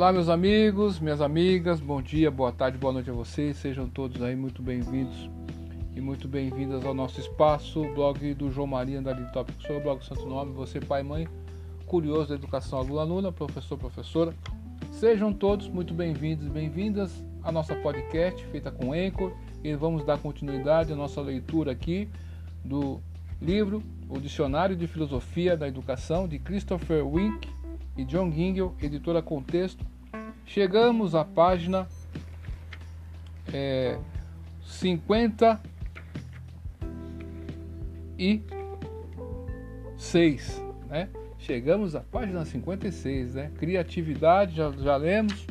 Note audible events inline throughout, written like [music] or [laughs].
Olá, meus amigos, minhas amigas, bom dia, boa tarde, boa noite a vocês. Sejam todos aí muito bem-vindos e muito bem-vindas ao nosso espaço, blog do João Maria Andali Tópico. Sou o blog Santo Nome, você, pai, mãe, curioso da educação, aluna, aluna, professor, professora. Sejam todos muito bem-vindos e bem-vindas à nossa podcast feita com Anchor e vamos dar continuidade à nossa leitura aqui do livro O Dicionário de Filosofia da Educação de Christopher Wink e John Gingell, editora Contexto. Chegamos à página é, 56, né? Chegamos à página 56, né? Criatividade, já, já lemos.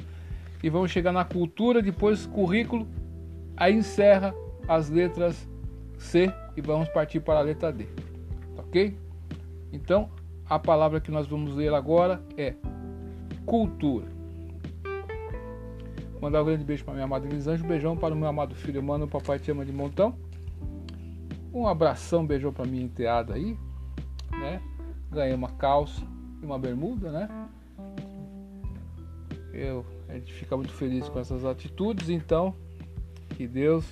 E vamos chegar na cultura, depois currículo. Aí encerra as letras C e vamos partir para a letra D. Ok? Então, a palavra que nós vamos ler agora é cultura. Mandar um grande beijo para minha amada Elisângela, um beijão para o meu amado filho, mano, o papai te ama de montão. Um abração, um beijão para minha enteada aí, né? Ganhei uma calça e uma bermuda, né? Eu, a gente fica muito feliz com essas atitudes, então que Deus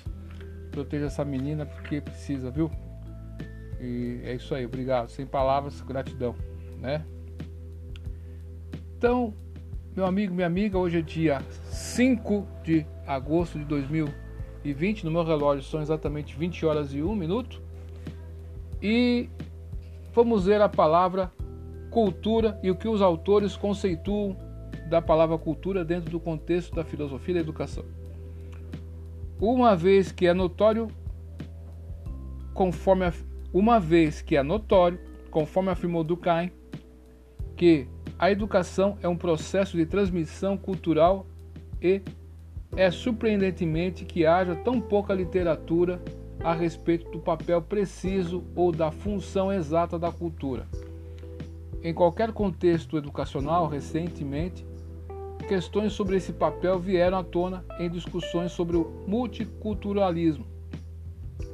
proteja essa menina porque precisa, viu? E é isso aí, obrigado. Sem palavras, gratidão né? Então, meu amigo, minha amiga, hoje é dia 5 de agosto de 2020, no meu relógio são exatamente 20 horas e 1 minuto. E vamos ver a palavra cultura e o que os autores conceituam da palavra cultura dentro do contexto da filosofia da educação. Uma vez que é notório, conforme uma vez que é notório, conforme afirmou Durkheim, que a educação é um processo de transmissão cultural e é surpreendentemente que haja tão pouca literatura a respeito do papel preciso ou da função exata da cultura. Em qualquer contexto educacional, recentemente, questões sobre esse papel vieram à tona em discussões sobre o multiculturalismo.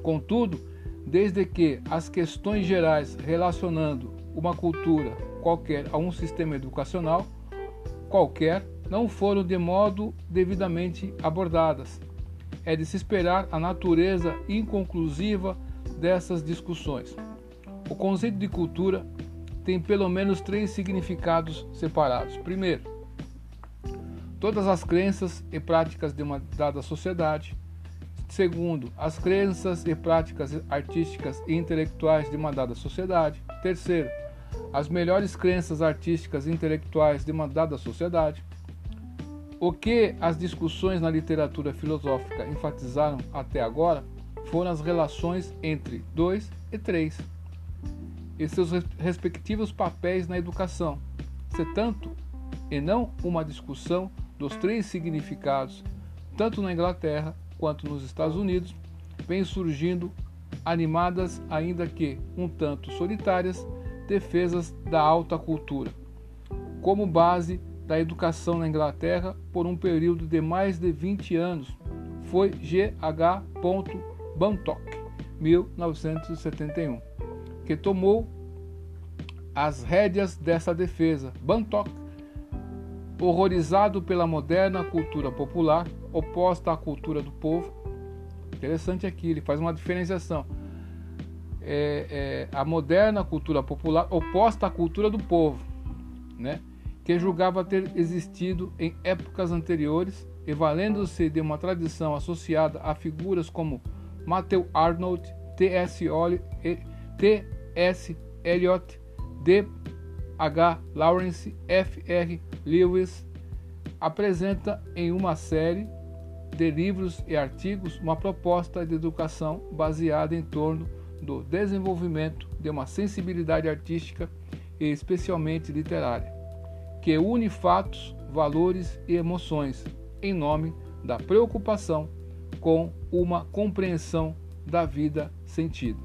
Contudo, desde que as questões gerais relacionando uma cultura qualquer a um sistema educacional qualquer não foram de modo devidamente abordadas. É de se esperar a natureza inconclusiva dessas discussões. O conceito de cultura tem pelo menos três significados separados. Primeiro, todas as crenças e práticas de uma dada sociedade. Segundo, as crenças e práticas artísticas e intelectuais de uma dada sociedade. Terceiro, as melhores crenças artísticas e intelectuais demandadas da sociedade. O que as discussões na literatura filosófica enfatizaram até agora foram as relações entre dois e três e seus respectivos papéis na educação, se tanto e não uma discussão dos três significados, tanto na Inglaterra quanto nos Estados Unidos, vem surgindo animadas, ainda que um tanto solitárias, defesas da alta cultura, como base da educação na Inglaterra por um período de mais de 20 anos. Foi G. H. Bantock, 1971, que tomou as rédeas dessa defesa. Bantock, horrorizado pela moderna cultura popular, oposta à cultura do povo. Interessante aqui, ele faz uma diferenciação é, é, a moderna cultura popular oposta à cultura do povo, né? que julgava ter existido em épocas anteriores e valendo-se de uma tradição associada a figuras como Matthew Arnold, T.S. Eliot, D. H. Lawrence, F. R. Lewis, apresenta em uma série de livros e artigos uma proposta de educação baseada em torno do desenvolvimento de uma sensibilidade artística e especialmente literária, que une fatos, valores e emoções em nome da preocupação com uma compreensão da vida sentida.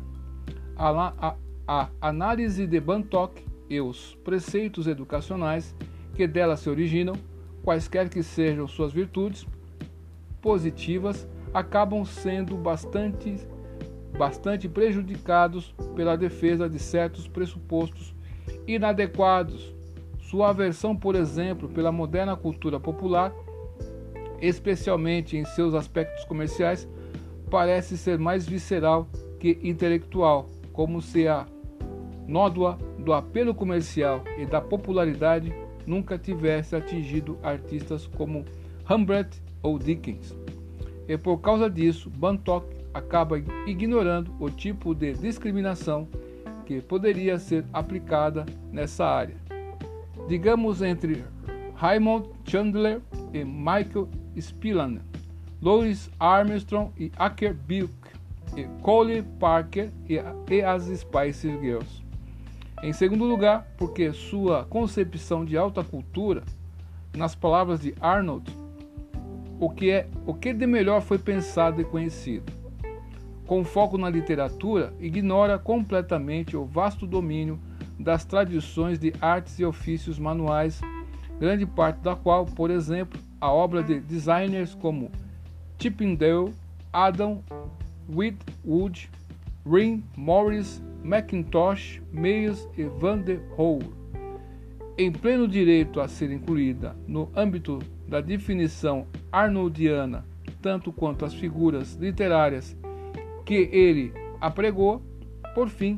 A, a, a análise de Bantock e os preceitos educacionais que dela se originam, quaisquer que sejam suas virtudes positivas, acabam sendo bastante bastante prejudicados pela defesa de certos pressupostos inadequados Sua aversão, por exemplo, pela moderna cultura popular, especialmente em seus aspectos comerciais, parece ser mais visceral que intelectual, como se a nódoa do apelo comercial e da popularidade nunca tivesse atingido artistas como Humbert ou Dickens. E por causa disso, Bantock acaba ignorando o tipo de discriminação que poderia ser aplicada nessa área. Digamos entre Raymond Chandler e Michael Spillane, Louis Armstrong e Acker Bilk, e Cole Parker e as Spice Girls. Em segundo lugar, porque sua concepção de alta cultura, nas palavras de Arnold, o que é o que de melhor foi pensado e conhecido. Com foco na literatura, ignora completamente o vasto domínio das tradições de artes e ofícios manuais, grande parte da qual, por exemplo, a obra de designers como Chippendale, Adam Whitwood, Ring Morris Macintosh, Meyers e Van der Rohe, em pleno direito a ser incluída no âmbito da definição arnoldiana, tanto quanto as figuras literárias que ele apregou, por fim,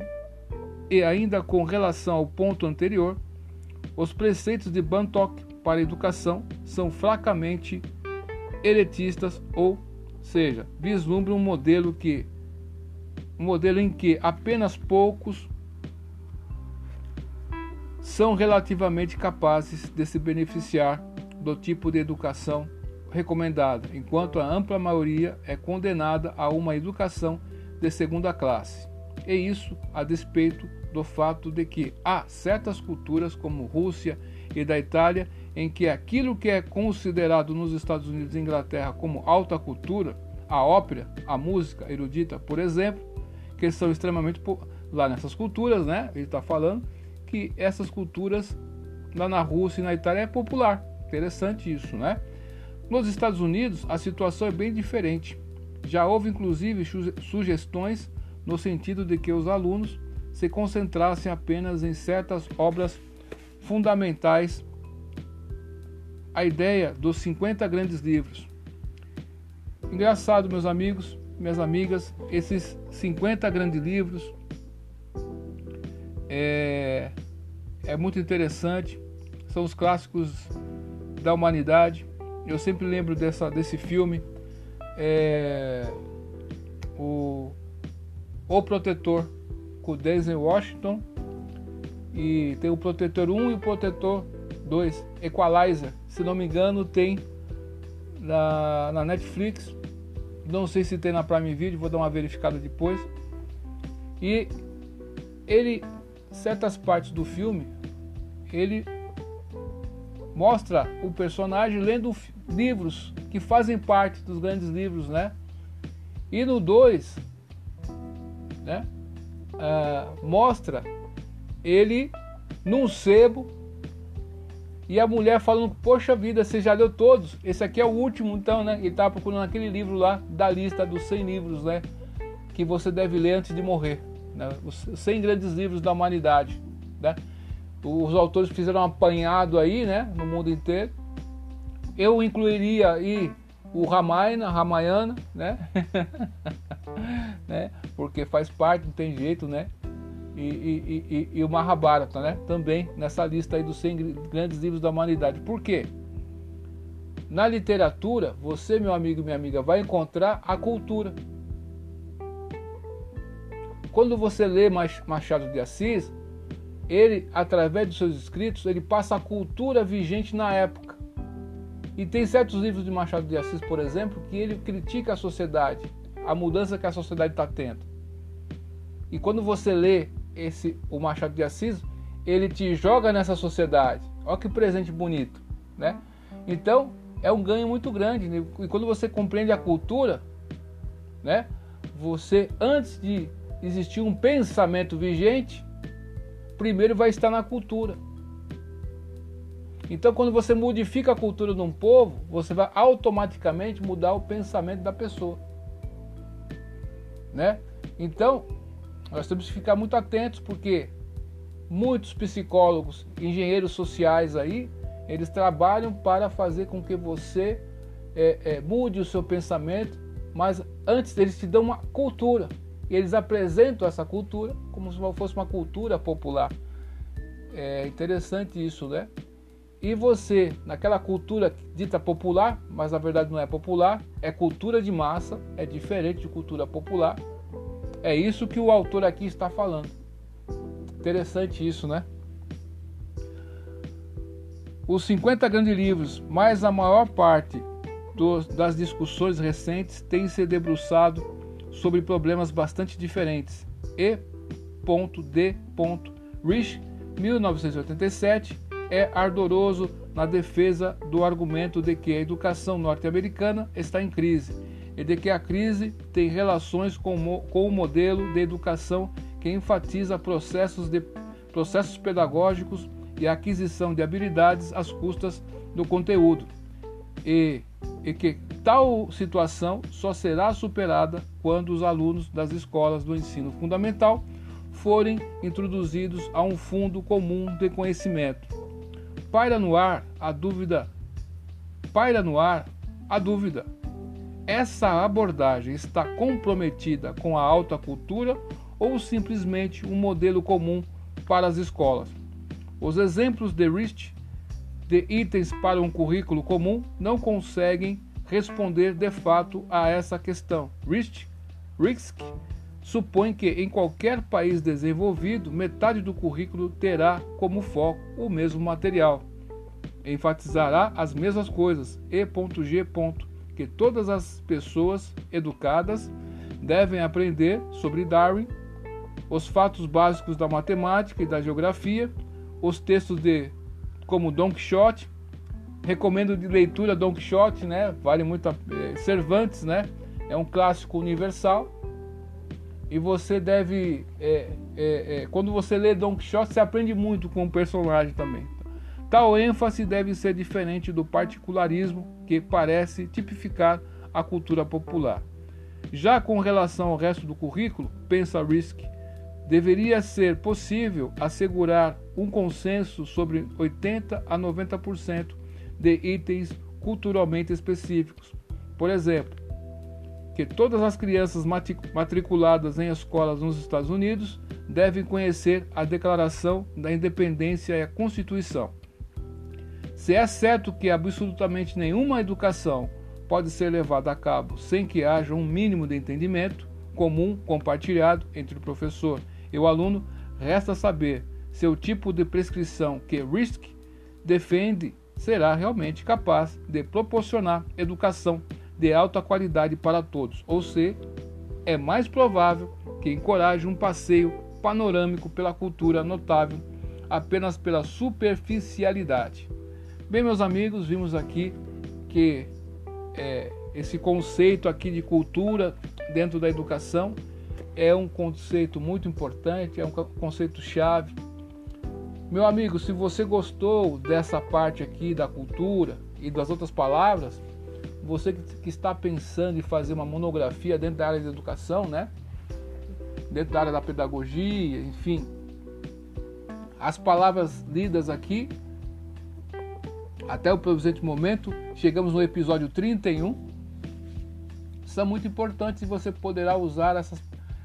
e ainda com relação ao ponto anterior, os preceitos de Bantock para a educação são fracamente elitistas, ou seja, vislumbram um modelo que um modelo em que apenas poucos são relativamente capazes de se beneficiar do tipo de educação recomendada, enquanto a ampla maioria é condenada a uma educação de segunda classe. E isso a despeito do fato de que há certas culturas, como Rússia e da Itália, em que aquilo que é considerado nos Estados Unidos e Inglaterra como alta cultura, a ópera, a música erudita, por exemplo, que são extremamente lá nessas culturas, né? Ele está falando que essas culturas lá na Rússia e na Itália é popular. Interessante isso, né? Nos Estados Unidos a situação é bem diferente. Já houve inclusive sugestões no sentido de que os alunos se concentrassem apenas em certas obras fundamentais. A ideia dos 50 grandes livros. Engraçado, meus amigos, minhas amigas, esses 50 grandes livros é, é muito interessante, são os clássicos da humanidade. Eu sempre lembro dessa, desse filme, é, o, o Protetor, com Denzel Washington, e tem o Protetor 1 e o Protetor 2, Equalizer, se não me engano, tem na, na Netflix não sei se tem na Prime Video, vou dar uma verificada depois. E ele, certas partes do filme, ele mostra o personagem lendo livros que fazem parte dos grandes livros, né? E no 2, né? Uh, mostra ele num sebo e a mulher falando, poxa vida, você já leu todos? Esse aqui é o último, então, né? Ele estava procurando aquele livro lá da lista dos 100 livros, né? Que você deve ler antes de morrer. Né? Os 100 grandes livros da humanidade, né? Os autores fizeram um apanhado aí, né? No mundo inteiro. Eu incluiria aí o Ramayana, Ramayana, né? [laughs] né? Porque faz parte, não tem jeito, né? e, e, e, e o Mahabharata, né? Também nessa lista aí dos 100 grandes livros da humanidade. Por quê? Na literatura, você, meu amigo e minha amiga, vai encontrar a cultura. Quando você lê Machado de Assis, ele, através dos seus escritos, ele passa a cultura vigente na época. E tem certos livros de Machado de Assis, por exemplo, que ele critica a sociedade, a mudança que a sociedade está tendo. E quando você lê esse o Machado de Assis, ele te joga nessa sociedade. Olha que presente bonito, né? Então, é um ganho muito grande. Né? E quando você compreende a cultura, né? Você antes de existir um pensamento vigente, primeiro vai estar na cultura. Então, quando você modifica a cultura de um povo, você vai automaticamente mudar o pensamento da pessoa, né? Então, nós temos que ficar muito atentos porque muitos psicólogos, engenheiros sociais aí, eles trabalham para fazer com que você é, é, mude o seu pensamento, mas antes eles te dão uma cultura. E eles apresentam essa cultura como se fosse uma cultura popular. É interessante isso, né? E você, naquela cultura dita popular, mas na verdade não é popular, é cultura de massa, é diferente de cultura popular. É isso que o autor aqui está falando. Interessante isso, né? Os 50 grandes livros, mais a maior parte dos, das discussões recentes, têm se debruçado sobre problemas bastante diferentes. E. D. Rich, 1987, é ardoroso na defesa do argumento de que a educação norte-americana está em crise e de que a crise tem relações com, com o modelo de educação que enfatiza processos, de, processos pedagógicos e a aquisição de habilidades às custas do conteúdo, e, e que tal situação só será superada quando os alunos das escolas do ensino fundamental forem introduzidos a um fundo comum de conhecimento. Paira no ar a dúvida. Paira no ar a dúvida. Essa abordagem está comprometida com a alta cultura ou simplesmente um modelo comum para as escolas. Os exemplos de RIST de itens para um currículo comum não conseguem responder de fato a essa questão. RIST, RISC supõe que em qualquer país desenvolvido, metade do currículo terá como foco o mesmo material. Enfatizará as mesmas coisas e.g. que todas as pessoas educadas devem aprender sobre Darwin os fatos básicos da matemática e da geografia, os textos de como Don Quixote, recomendo de leitura Don Quixote, né? Vale muito a, é, Cervantes, né? É um clássico universal e você deve é, é, é, quando você lê Don Quixote você aprende muito com o personagem também. Tal ênfase deve ser diferente do particularismo que parece tipificar a cultura popular. Já com relação ao resto do currículo, pensa Risk, deveria ser possível assegurar um consenso sobre 80 a 90% de itens culturalmente específicos. Por exemplo, que todas as crianças matriculadas em escolas nos Estados Unidos devem conhecer a Declaração da Independência e a Constituição. Se é certo que absolutamente nenhuma educação pode ser levada a cabo sem que haja um mínimo de entendimento comum compartilhado entre o professor e o aluno, resta saber se o tipo de prescrição que RISC defende será realmente capaz de proporcionar educação de alta qualidade para todos, ou se é mais provável que encoraje um passeio panorâmico pela cultura notável apenas pela superficialidade. Bem, meus amigos, vimos aqui que é, esse conceito aqui de cultura dentro da educação é um conceito muito importante, é um conceito chave. Meu amigo, se você gostou dessa parte aqui da cultura e das outras palavras, você que está pensando em fazer uma monografia dentro da área de educação, né? Dentro da área da pedagogia, enfim. As palavras lidas aqui, até o presente momento, chegamos no episódio 31, são muito importantes e você poderá usar essas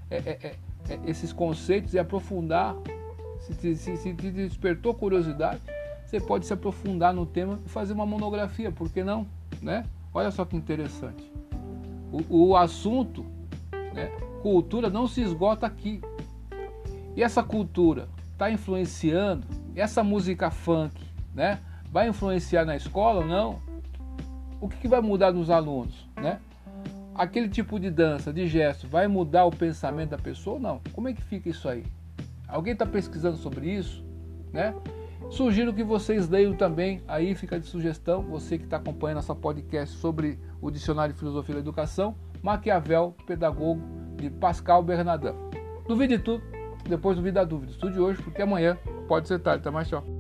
é, é, é, é, esses conceitos e aprofundar. Se, se, se te despertou curiosidade, você pode se aprofundar no tema e fazer uma monografia, por que não? Né? Olha só que interessante. O, o assunto, né, cultura, não se esgota aqui. E essa cultura está influenciando? Essa música funk né, vai influenciar na escola ou não? O que, que vai mudar nos alunos? Né? Aquele tipo de dança, de gesto, vai mudar o pensamento da pessoa ou não? Como é que fica isso aí? Alguém está pesquisando sobre isso? Né? Sugiro que vocês leiam também, aí fica de sugestão, você que está acompanhando essa podcast sobre o Dicionário de Filosofia da Educação, Maquiavel, Pedagogo, de Pascal Bernardin. Duvide tudo, depois duvide da dúvida. Estude hoje, porque amanhã pode ser tarde. Até mais, tchau.